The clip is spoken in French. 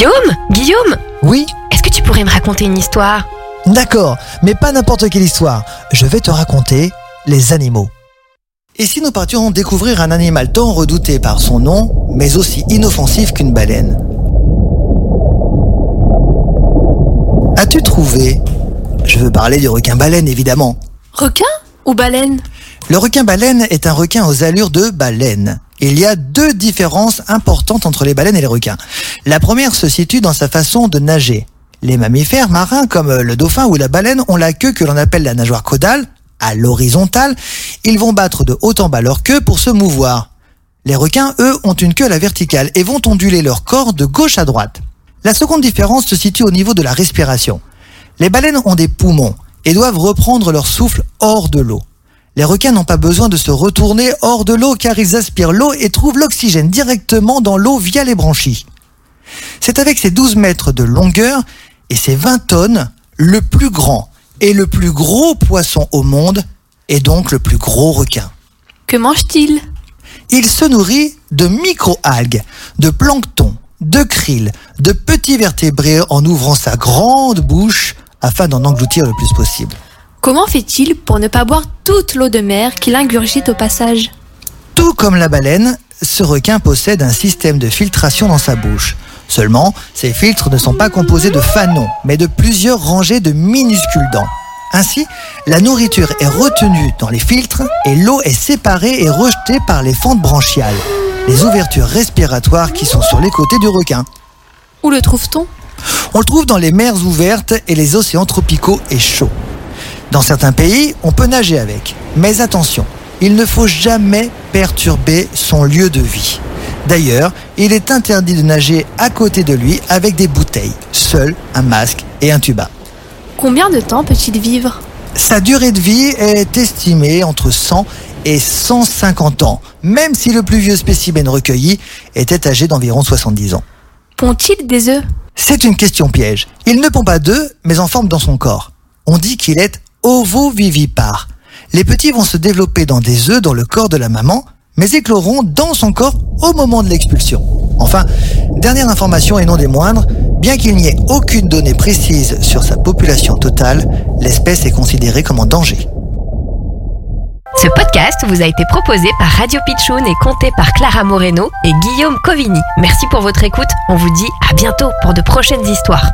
Guillaume Guillaume Oui Est-ce que tu pourrais me raconter une histoire? D'accord, mais pas n'importe quelle histoire. Je vais te raconter les animaux. Et si nous partions découvrir un animal tant redouté par son nom, mais aussi inoffensif qu'une baleine As-tu trouvé? Je veux parler du requin-baleine, évidemment. Requin ou baleine? Le requin-baleine est un requin aux allures de baleine. Il y a deux différences importantes entre les baleines et les requins. La première se situe dans sa façon de nager. Les mammifères marins comme le dauphin ou la baleine ont la queue que l'on appelle la nageoire caudale, à l'horizontale. Ils vont battre de haut en bas leur queue pour se mouvoir. Les requins, eux, ont une queue à la verticale et vont onduler leur corps de gauche à droite. La seconde différence se situe au niveau de la respiration. Les baleines ont des poumons et doivent reprendre leur souffle hors de l'eau. Les requins n'ont pas besoin de se retourner hors de l'eau car ils aspirent l'eau et trouvent l'oxygène directement dans l'eau via les branchies. C'est avec ses 12 mètres de longueur et ses 20 tonnes le plus grand et le plus gros poisson au monde et donc le plus gros requin. Que mange-t-il? Il se nourrit de micro-algues, de plancton, de krill, de petits vertébrés en ouvrant sa grande bouche afin d'en engloutir le plus possible. Comment fait-il pour ne pas boire toute l'eau de mer qu'il ingurgite au passage Tout comme la baleine, ce requin possède un système de filtration dans sa bouche. Seulement, ces filtres ne sont pas composés de fanons, mais de plusieurs rangées de minuscules dents. Ainsi, la nourriture est retenue dans les filtres et l'eau est séparée et rejetée par les fentes branchiales, les ouvertures respiratoires qui sont sur les côtés du requin. Où le trouve-t-on? On le trouve dans les mers ouvertes et les océans tropicaux et chauds. Dans certains pays, on peut nager avec. Mais attention, il ne faut jamais perturber son lieu de vie. D'ailleurs, il est interdit de nager à côté de lui avec des bouteilles, seul un masque et un tuba. Combien de temps peut-il vivre? Sa durée de vie est estimée entre 100 et 150 ans, même si le plus vieux spécimen recueilli était âgé d'environ 70 ans. Pond-il des œufs? C'est une question piège. Il ne pond pas d'œufs, mais en forme dans son corps. On dit qu'il est ovovivipare. Les petits vont se développer dans des œufs dans le corps de la maman, mais écloront dans son corps au moment de l'expulsion. Enfin, dernière information et non des moindres, bien qu'il n'y ait aucune donnée précise sur sa population totale, l'espèce est considérée comme en danger. Ce podcast vous a été proposé par Radio Pitchoun et compté par Clara Moreno et Guillaume Covini. Merci pour votre écoute. On vous dit à bientôt pour de prochaines histoires.